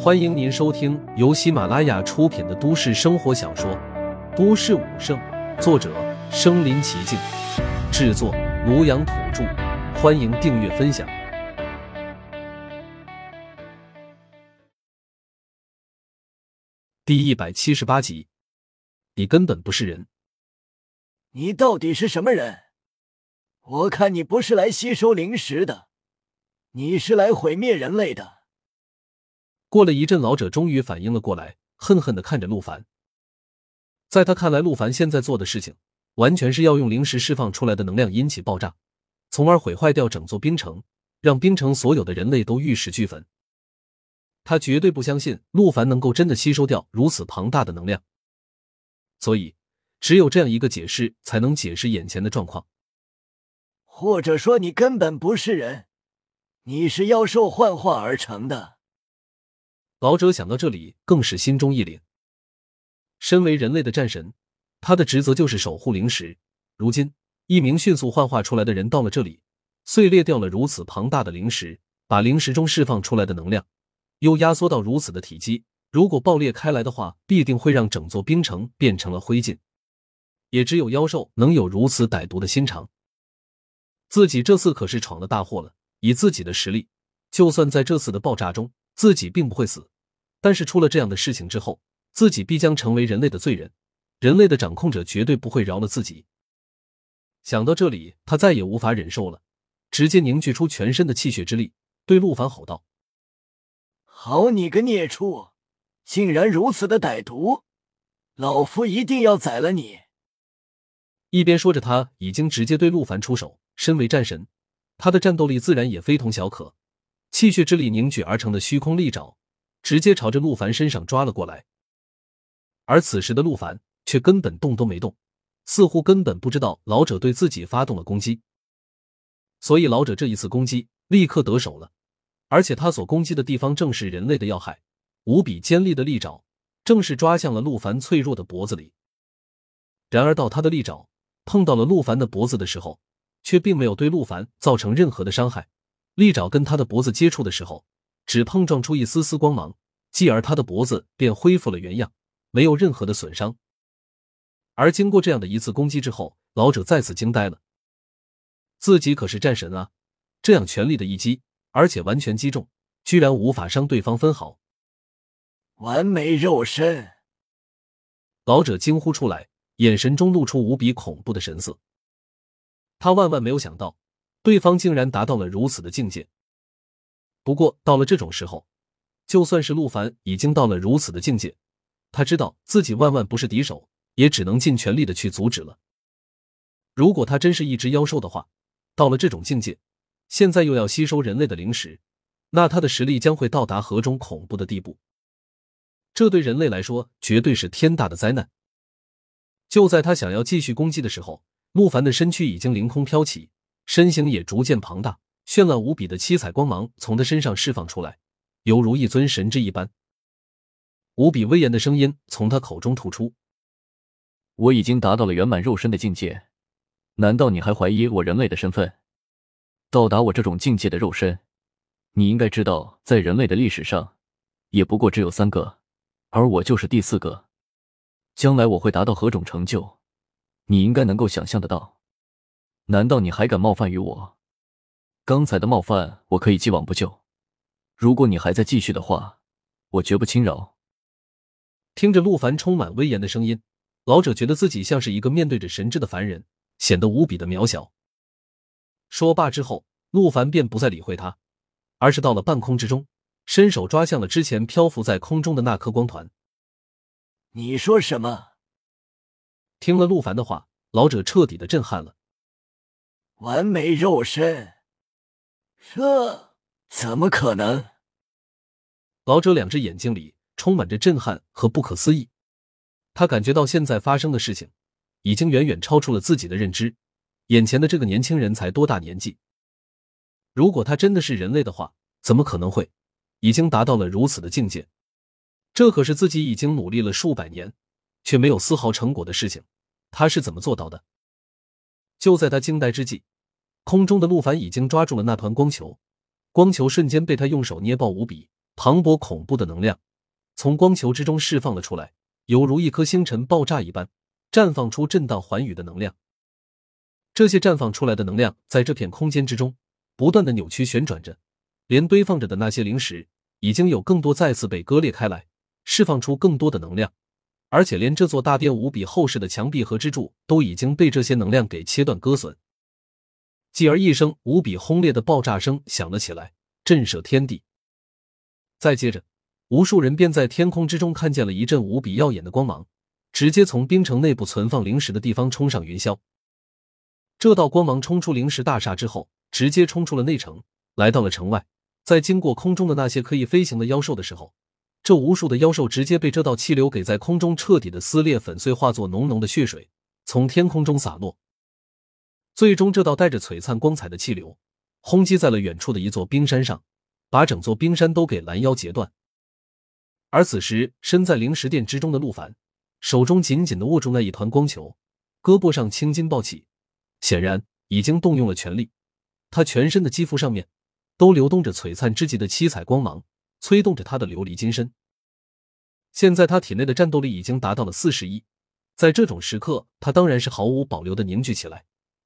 欢迎您收听由喜马拉雅出品的都市生活小说《都市武圣》，作者：身临其境，制作：庐阳土著。欢迎订阅分享。第一百七十八集，你根本不是人。你到底是什么人？我看你不是来吸收灵石的，你是来毁灭人类的。过了一阵，老者终于反应了过来，恨恨的看着陆凡。在他看来，陆凡现在做的事情，完全是要用灵石释放出来的能量引起爆炸，从而毁坏掉整座冰城，让冰城所有的人类都玉石俱焚。他绝对不相信陆凡能够真的吸收掉如此庞大的能量，所以只有这样一个解释，才能解释眼前的状况。或者说，你根本不是人，你是妖兽幻化而成的。老者想到这里，更是心中一凛。身为人类的战神，他的职责就是守护灵石。如今，一名迅速幻化出来的人到了这里，碎裂掉了如此庞大的灵石，把灵石中释放出来的能量又压缩到如此的体积。如果爆裂开来的话，必定会让整座冰城变成了灰烬。也只有妖兽能有如此歹毒的心肠。自己这次可是闯了大祸了。以自己的实力，就算在这次的爆炸中，自己并不会死，但是出了这样的事情之后，自己必将成为人类的罪人，人类的掌控者绝对不会饶了自己。想到这里，他再也无法忍受了，直接凝聚出全身的气血之力，对陆凡吼道：“好你个孽畜，竟然如此的歹毒，老夫一定要宰了你！”一边说着，他已经直接对陆凡出手。身为战神，他的战斗力自然也非同小可。气血之力凝聚而成的虚空利爪，直接朝着陆凡身上抓了过来。而此时的陆凡却根本动都没动，似乎根本不知道老者对自己发动了攻击。所以老者这一次攻击立刻得手了，而且他所攻击的地方正是人类的要害，无比尖利的利爪正是抓向了陆凡脆弱的脖子里。然而，到他的利爪碰到了陆凡的脖子的时候，却并没有对陆凡造成任何的伤害。利爪跟他的脖子接触的时候，只碰撞出一丝丝光芒，继而他的脖子便恢复了原样，没有任何的损伤。而经过这样的一次攻击之后，老者再次惊呆了。自己可是战神啊，这样全力的一击，而且完全击中，居然无法伤对方分毫。完美肉身！老者惊呼出来，眼神中露出无比恐怖的神色。他万万没有想到。对方竟然达到了如此的境界。不过到了这种时候，就算是陆凡已经到了如此的境界，他知道自己万万不是敌手，也只能尽全力的去阻止了。如果他真是一只妖兽的话，到了这种境界，现在又要吸收人类的灵石，那他的实力将会到达何种恐怖的地步？这对人类来说绝对是天大的灾难。就在他想要继续攻击的时候，陆凡的身躯已经凌空飘起。身形也逐渐庞大，绚烂无比的七彩光芒从他身上释放出来，犹如一尊神之一般。无比威严的声音从他口中吐出：“我已经达到了圆满肉身的境界，难道你还怀疑我人类的身份？到达我这种境界的肉身，你应该知道，在人类的历史上，也不过只有三个，而我就是第四个。将来我会达到何种成就，你应该能够想象得到。”难道你还敢冒犯于我？刚才的冒犯我可以既往不咎。如果你还在继续的话，我绝不轻饶。听着陆凡充满威严的声音，老者觉得自己像是一个面对着神智的凡人，显得无比的渺小。说罢之后，陆凡便不再理会他，而是到了半空之中，伸手抓向了之前漂浮在空中的那颗光团。你说什么？听了陆凡的话，老者彻底的震撼了。完美肉身，这怎么可能？老者两只眼睛里充满着震撼和不可思议。他感觉到现在发生的事情已经远远超出了自己的认知。眼前的这个年轻人才多大年纪？如果他真的是人类的话，怎么可能会已经达到了如此的境界？这可是自己已经努力了数百年却没有丝毫成果的事情，他是怎么做到的？就在他惊呆之际，空中的陆凡已经抓住了那团光球，光球瞬间被他用手捏爆无比，磅礴恐怖的能量从光球之中释放了出来，犹如一颗星辰爆炸一般，绽放出震荡寰宇的能量。这些绽放出来的能量在这片空间之中不断的扭曲旋转着，连堆放着的那些灵石已经有更多再次被割裂开来，释放出更多的能量。而且，连这座大殿无比厚实的墙壁和支柱都已经被这些能量给切断割损。继而，一声无比轰烈的爆炸声响了起来，震慑天地。再接着，无数人便在天空之中看见了一阵无比耀眼的光芒，直接从冰城内部存放灵石的地方冲上云霄。这道光芒冲出灵石大厦之后，直接冲出了内城，来到了城外。在经过空中的那些可以飞行的妖兽的时候。这无数的妖兽直接被这道气流给在空中彻底的撕裂粉碎，化作浓浓的血水从天空中洒落。最终，这道带着璀璨光彩的气流轰击在了远处的一座冰山上，把整座冰山都给拦腰截断。而此时，身在灵石殿之中的陆凡手中紧紧的握住那一团光球，胳膊上青筋暴起，显然已经动用了全力。他全身的肌肤上面都流动着璀璨之极的七彩光芒。催动着他的琉璃金身，现在他体内的战斗力已经达到了四十亿。在这种时刻，他当然是毫无保留的凝聚起来，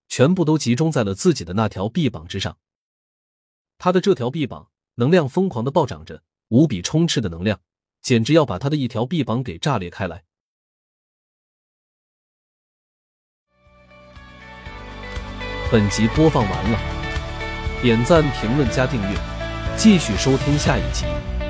全部都集中在了自己的那条臂膀之上。他的这条臂膀能量疯狂的暴涨着，无比充斥的能量，简直要把他的一条臂膀给炸裂开来。本集播放完了，点赞、评论、加订阅。继续收听下一集。